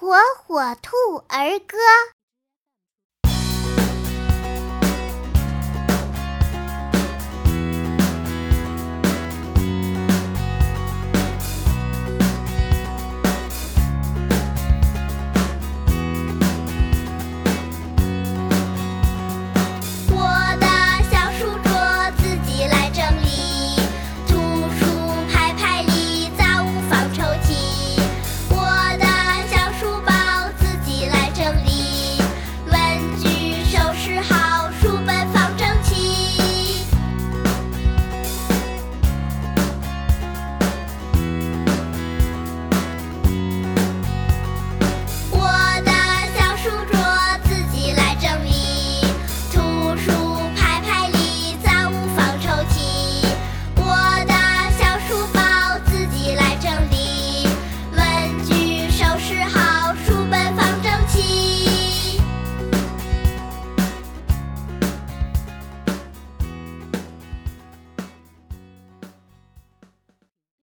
火火兔儿歌。